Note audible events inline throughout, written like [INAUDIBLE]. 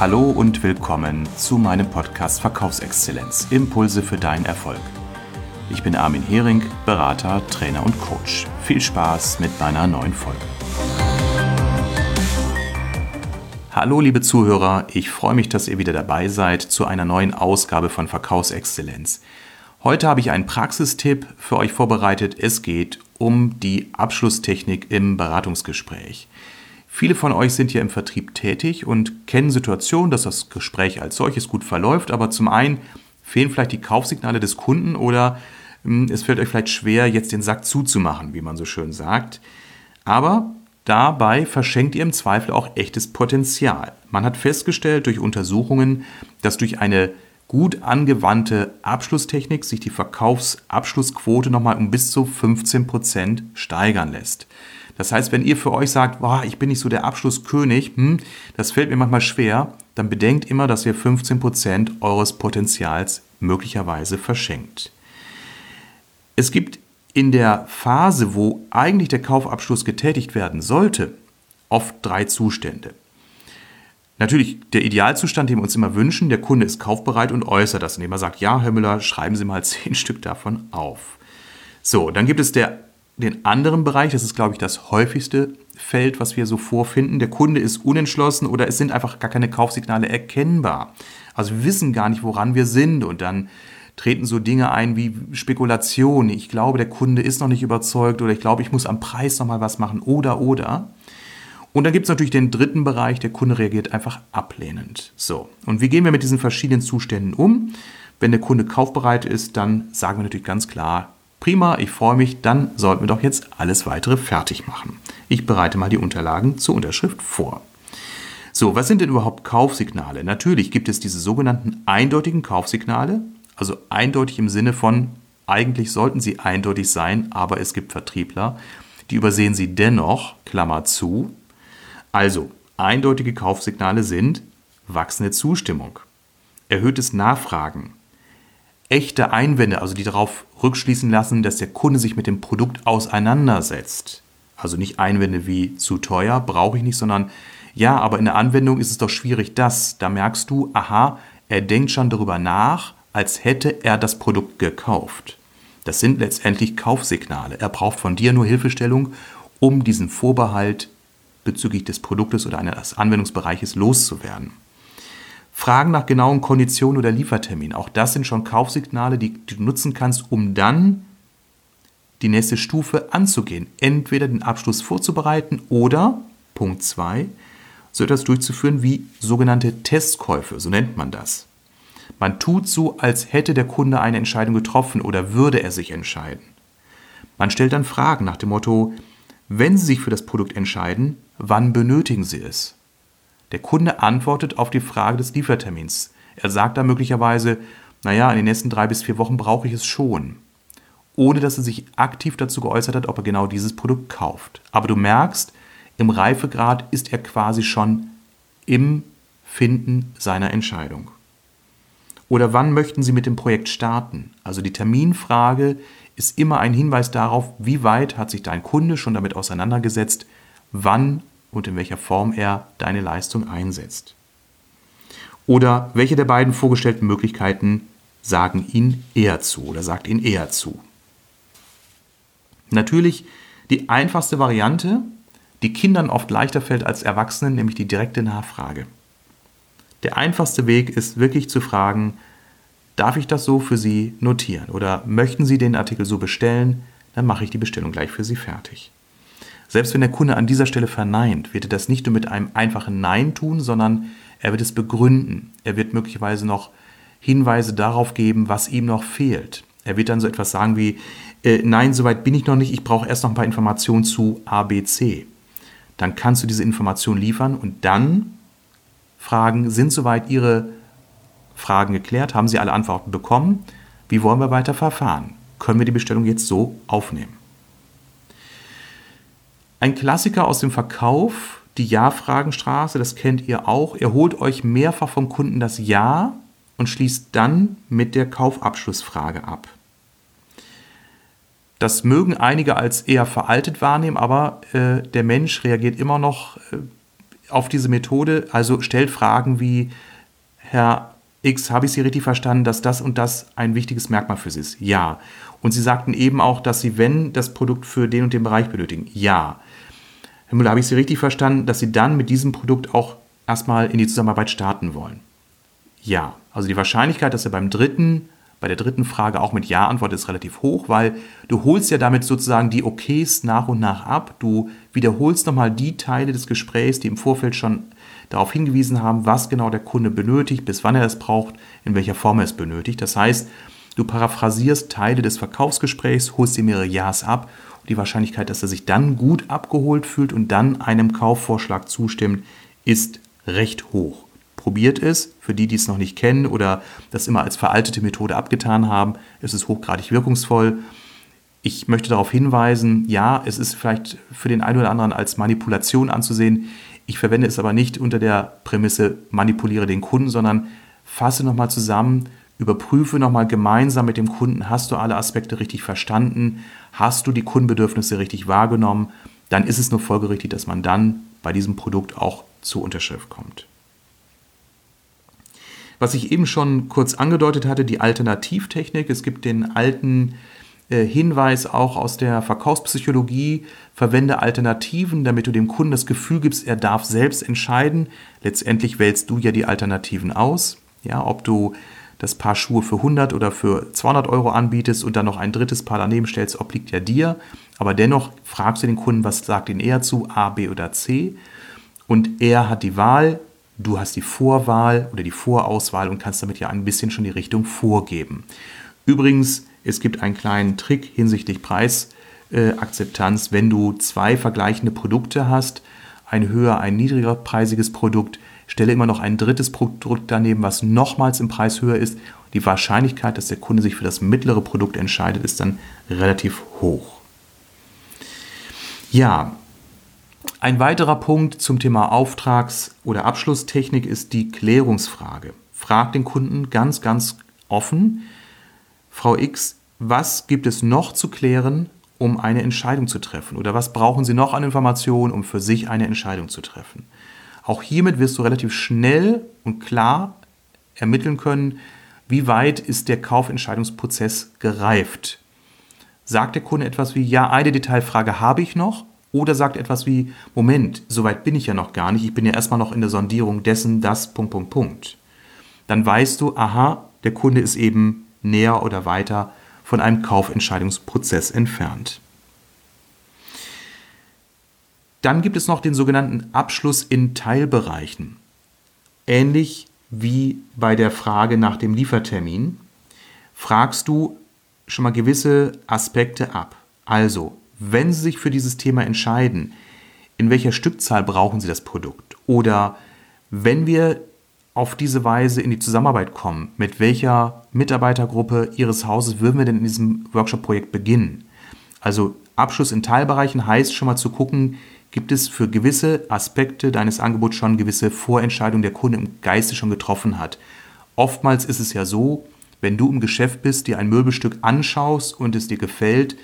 Hallo und willkommen zu meinem Podcast Verkaufsexzellenz. Impulse für deinen Erfolg. Ich bin Armin Hering, Berater, Trainer und Coach. Viel Spaß mit meiner neuen Folge. Hallo liebe Zuhörer, ich freue mich, dass ihr wieder dabei seid zu einer neuen Ausgabe von Verkaufsexzellenz. Heute habe ich einen Praxistipp für euch vorbereitet. Es geht um die Abschlusstechnik im Beratungsgespräch. Viele von euch sind ja im Vertrieb tätig und kennen Situationen, dass das Gespräch als solches gut verläuft, aber zum einen fehlen vielleicht die Kaufsignale des Kunden oder hm, es fällt euch vielleicht schwer, jetzt den Sack zuzumachen, wie man so schön sagt. Aber dabei verschenkt ihr im Zweifel auch echtes Potenzial. Man hat festgestellt durch Untersuchungen, dass durch eine gut angewandte Abschlusstechnik sich die Verkaufsabschlussquote nochmal um bis zu 15 Prozent steigern lässt. Das heißt, wenn ihr für euch sagt, boah, ich bin nicht so der Abschlusskönig, hm, das fällt mir manchmal schwer, dann bedenkt immer, dass ihr 15% eures Potenzials möglicherweise verschenkt. Es gibt in der Phase, wo eigentlich der Kaufabschluss getätigt werden sollte, oft drei Zustände. Natürlich der Idealzustand, den wir uns immer wünschen, der Kunde ist kaufbereit und äußert das, indem er sagt, ja, Herr Müller, schreiben Sie mal [LAUGHS] zehn Stück davon auf. So, dann gibt es der den anderen Bereich, das ist, glaube ich, das häufigste Feld, was wir so vorfinden. Der Kunde ist unentschlossen oder es sind einfach gar keine Kaufsignale erkennbar. Also wir wissen gar nicht, woran wir sind und dann treten so Dinge ein wie Spekulation. Ich glaube, der Kunde ist noch nicht überzeugt oder ich glaube, ich muss am Preis noch mal was machen oder oder. Und dann gibt es natürlich den dritten Bereich, der Kunde reagiert einfach ablehnend. So, und wie gehen wir mit diesen verschiedenen Zuständen um? Wenn der Kunde kaufbereit ist, dann sagen wir natürlich ganz klar, Prima, ich freue mich, dann sollten wir doch jetzt alles weitere fertig machen. Ich bereite mal die Unterlagen zur Unterschrift vor. So, was sind denn überhaupt Kaufsignale? Natürlich gibt es diese sogenannten eindeutigen Kaufsignale, also eindeutig im Sinne von, eigentlich sollten sie eindeutig sein, aber es gibt Vertriebler, die übersehen sie dennoch, Klammer zu. Also, eindeutige Kaufsignale sind wachsende Zustimmung, erhöhtes Nachfragen, echte Einwände, also die darauf rückschließen lassen, dass der Kunde sich mit dem Produkt auseinandersetzt. Also nicht Einwände wie zu teuer, brauche ich nicht, sondern ja, aber in der Anwendung ist es doch schwierig das. Da merkst du, aha, er denkt schon darüber nach, als hätte er das Produkt gekauft. Das sind letztendlich Kaufsignale. Er braucht von dir nur Hilfestellung, um diesen Vorbehalt bezüglich des Produktes oder eines Anwendungsbereiches loszuwerden. Fragen nach genauen Konditionen oder Liefertermin. Auch das sind schon Kaufsignale, die, du nutzen kannst, um dann die nächste Stufe anzugehen. Entweder den Abschluss vorzubereiten oder, Punkt 2, so etwas durchzuführen wie sogenannte Testkäufe, so nennt man das. Man tut so, als hätte der Kunde eine Entscheidung getroffen oder würde er sich entscheiden. Man stellt dann Fragen nach dem Motto, wenn Sie sich für das Produkt entscheiden, wann benötigen Sie es? Der Kunde antwortet auf die Frage des Liefertermins. Er sagt dann möglicherweise, naja, in den nächsten drei bis vier Wochen brauche ich es schon. Ohne dass er sich aktiv dazu geäußert hat, ob er genau dieses Produkt kauft. Aber du merkst, im Reifegrad ist er quasi schon im Finden seiner Entscheidung. Oder wann möchten Sie mit dem Projekt starten? Also die Terminfrage ist immer ein Hinweis darauf, wie weit hat sich dein Kunde schon damit auseinandergesetzt, wann und in welcher Form er deine Leistung einsetzt. Oder welche der beiden vorgestellten Möglichkeiten sagen ihn eher zu oder sagt ihn eher zu. Natürlich die einfachste Variante, die Kindern oft leichter fällt als Erwachsenen, nämlich die direkte Nachfrage. Der einfachste Weg ist wirklich zu fragen, darf ich das so für Sie notieren oder möchten Sie den Artikel so bestellen, dann mache ich die Bestellung gleich für Sie fertig. Selbst wenn der Kunde an dieser Stelle verneint, wird er das nicht nur mit einem einfachen Nein tun, sondern er wird es begründen. Er wird möglicherweise noch Hinweise darauf geben, was ihm noch fehlt. Er wird dann so etwas sagen wie, äh, nein, soweit bin ich noch nicht, ich brauche erst noch ein paar Informationen zu ABC. Dann kannst du diese Information liefern und dann fragen, sind soweit Ihre Fragen geklärt? Haben Sie alle Antworten bekommen? Wie wollen wir weiter verfahren? Können wir die Bestellung jetzt so aufnehmen? Ein Klassiker aus dem Verkauf, die Ja-Fragenstraße, das kennt ihr auch. Ihr holt euch mehrfach vom Kunden das Ja und schließt dann mit der Kaufabschlussfrage ab. Das mögen einige als eher veraltet wahrnehmen, aber äh, der Mensch reagiert immer noch äh, auf diese Methode, also stellt Fragen wie, Herr X, habe ich Sie richtig verstanden, dass das und das ein wichtiges Merkmal für Sie ist? Ja. Und Sie sagten eben auch, dass Sie, wenn das Produkt für den und den Bereich benötigen? Ja. Herr Müller, habe ich Sie richtig verstanden, dass Sie dann mit diesem Produkt auch erstmal in die Zusammenarbeit starten wollen? Ja. Also die Wahrscheinlichkeit, dass er beim dritten, bei der dritten Frage auch mit Ja antwortet, ist relativ hoch, weil du holst ja damit sozusagen die Okays nach und nach ab. Du wiederholst nochmal die Teile des Gesprächs, die im Vorfeld schon darauf hingewiesen haben, was genau der Kunde benötigt, bis wann er es braucht, in welcher Form er es benötigt. Das heißt, du paraphrasierst Teile des Verkaufsgesprächs, holst dir mehrere Ja's ab und die Wahrscheinlichkeit, dass er sich dann gut abgeholt fühlt und dann einem Kaufvorschlag zustimmt, ist recht hoch. Probiert es, für die, die es noch nicht kennen oder das immer als veraltete Methode abgetan haben, es ist hochgradig wirkungsvoll. Ich möchte darauf hinweisen, ja, es ist vielleicht für den einen oder anderen als Manipulation anzusehen. Ich verwende es aber nicht unter der Prämisse, manipuliere den Kunden, sondern fasse nochmal zusammen, überprüfe nochmal gemeinsam mit dem Kunden, hast du alle Aspekte richtig verstanden, hast du die Kundenbedürfnisse richtig wahrgenommen, dann ist es nur folgerichtig, dass man dann bei diesem Produkt auch zur Unterschrift kommt. Was ich eben schon kurz angedeutet hatte, die Alternativtechnik. Es gibt den alten Hinweis auch aus der Verkaufspsychologie, verwende Alternativen, damit du dem Kunden das Gefühl gibst, er darf selbst entscheiden. Letztendlich wählst du ja die Alternativen aus. Ja, ob du das Paar Schuhe für 100 oder für 200 Euro anbietest und dann noch ein drittes Paar daneben stellst, obliegt ja dir. Aber dennoch fragst du den Kunden, was sagt ihn eher zu, A, B oder C. Und er hat die Wahl, du hast die Vorwahl oder die Vorauswahl und kannst damit ja ein bisschen schon die Richtung vorgeben. Übrigens, es gibt einen kleinen Trick hinsichtlich Preisakzeptanz. Wenn du zwei vergleichende Produkte hast, ein höher, ein niedriger preisiges Produkt, stelle immer noch ein drittes Produkt daneben, was nochmals im Preis höher ist. Die Wahrscheinlichkeit, dass der Kunde sich für das mittlere Produkt entscheidet, ist dann relativ hoch. Ja, ein weiterer Punkt zum Thema Auftrags- oder Abschlusstechnik ist die Klärungsfrage. Frag den Kunden ganz, ganz offen, Frau X, was gibt es noch zu klären, um eine Entscheidung zu treffen? Oder was brauchen Sie noch an Informationen, um für sich eine Entscheidung zu treffen? Auch hiermit wirst du relativ schnell und klar ermitteln können, wie weit ist der Kaufentscheidungsprozess gereift. Sagt der Kunde etwas wie, ja, eine Detailfrage habe ich noch? Oder sagt etwas wie, Moment, so weit bin ich ja noch gar nicht, ich bin ja erstmal noch in der Sondierung dessen, das, Punkt, Punkt, Punkt. Dann weißt du, aha, der Kunde ist eben näher oder weiter von einem Kaufentscheidungsprozess entfernt. Dann gibt es noch den sogenannten Abschluss in Teilbereichen. Ähnlich wie bei der Frage nach dem Liefertermin fragst du schon mal gewisse Aspekte ab. Also, wenn Sie sich für dieses Thema entscheiden, in welcher Stückzahl brauchen Sie das Produkt? Oder wenn wir auf diese Weise in die Zusammenarbeit kommen? Mit welcher Mitarbeitergruppe Ihres Hauses würden wir denn in diesem Workshop-Projekt beginnen? Also Abschluss in Teilbereichen heißt schon mal zu gucken, gibt es für gewisse Aspekte deines Angebots schon gewisse Vorentscheidungen der Kunde im Geiste schon getroffen hat. Oftmals ist es ja so, wenn du im Geschäft bist, dir ein Möbelstück anschaust und es dir gefällt,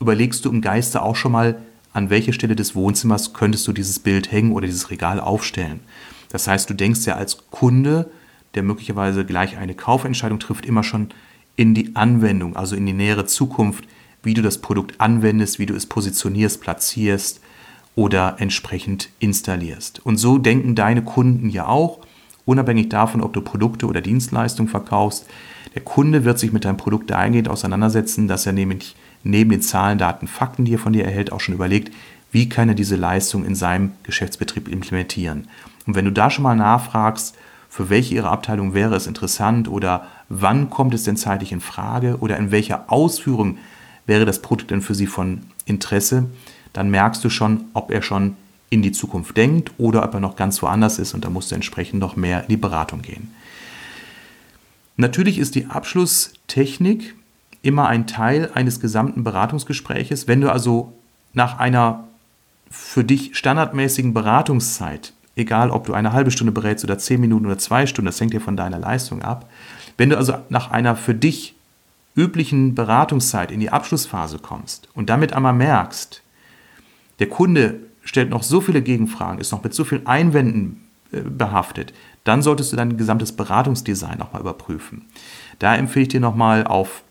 überlegst du im Geiste auch schon mal, an welche Stelle des Wohnzimmers könntest du dieses Bild hängen oder dieses Regal aufstellen. Das heißt, du denkst ja als Kunde, der möglicherweise gleich eine Kaufentscheidung trifft, immer schon in die Anwendung, also in die nähere Zukunft, wie du das Produkt anwendest, wie du es positionierst, platzierst oder entsprechend installierst. Und so denken deine Kunden ja auch, unabhängig davon, ob du Produkte oder Dienstleistungen verkaufst. Der Kunde wird sich mit deinem Produkt eingehend auseinandersetzen, dass er nämlich neben den Zahlen, Daten, Fakten, die er von dir erhält, auch schon überlegt, wie kann er diese Leistung in seinem Geschäftsbetrieb implementieren. Und wenn du da schon mal nachfragst, für welche ihrer Abteilung wäre es interessant oder wann kommt es denn zeitlich in Frage oder in welcher Ausführung wäre das Produkt denn für sie von Interesse, dann merkst du schon, ob er schon in die Zukunft denkt oder ob er noch ganz woanders ist und da musst du entsprechend noch mehr in die Beratung gehen. Natürlich ist die Abschlusstechnik immer ein Teil eines gesamten Beratungsgespräches. Wenn du also nach einer für dich standardmäßigen Beratungszeit egal ob du eine halbe Stunde berätst oder zehn Minuten oder zwei Stunden, das hängt ja von deiner Leistung ab. Wenn du also nach einer für dich üblichen Beratungszeit in die Abschlussphase kommst und damit einmal merkst, der Kunde stellt noch so viele Gegenfragen, ist noch mit so vielen Einwänden äh, behaftet, dann solltest du dein gesamtes Beratungsdesign nochmal überprüfen. Da empfehle ich dir nochmal auf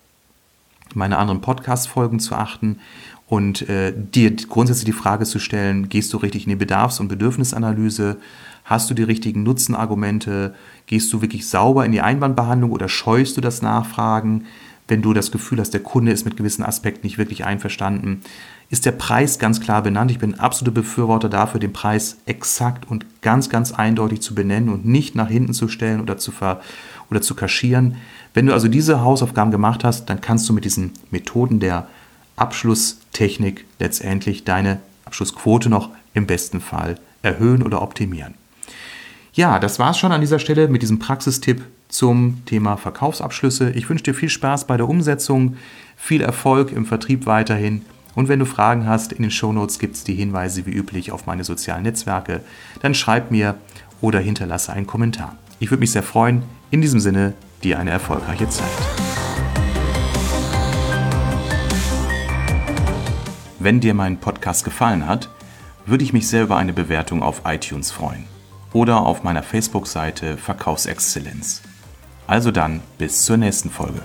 meine anderen Podcast-Folgen zu achten und äh, dir grundsätzlich die Frage zu stellen, gehst du richtig in die Bedarfs- und Bedürfnisanalyse? Hast du die richtigen Nutzenargumente? Gehst du wirklich sauber in die Einwandbehandlung oder scheust du das Nachfragen, wenn du das Gefühl hast, der Kunde ist mit gewissen Aspekten nicht wirklich einverstanden? Ist der Preis ganz klar benannt? Ich bin ein absoluter Befürworter dafür, den Preis exakt und ganz, ganz eindeutig zu benennen und nicht nach hinten zu stellen oder zu, ver oder zu kaschieren. Wenn du also diese Hausaufgaben gemacht hast, dann kannst du mit diesen Methoden der Abschlusstechnik letztendlich deine Abschlussquote noch im besten Fall erhöhen oder optimieren. Ja, das war es schon an dieser Stelle mit diesem Praxistipp zum Thema Verkaufsabschlüsse. Ich wünsche dir viel Spaß bei der Umsetzung, viel Erfolg im Vertrieb weiterhin. Und wenn du Fragen hast, in den Shownotes gibt es die Hinweise wie üblich auf meine sozialen Netzwerke. Dann schreib mir oder hinterlasse einen Kommentar. Ich würde mich sehr freuen. In diesem Sinne, dir eine erfolgreiche Zeit. Wenn dir mein Podcast gefallen hat, würde ich mich sehr über eine Bewertung auf iTunes freuen oder auf meiner Facebook-Seite Verkaufsexzellenz. Also dann, bis zur nächsten Folge.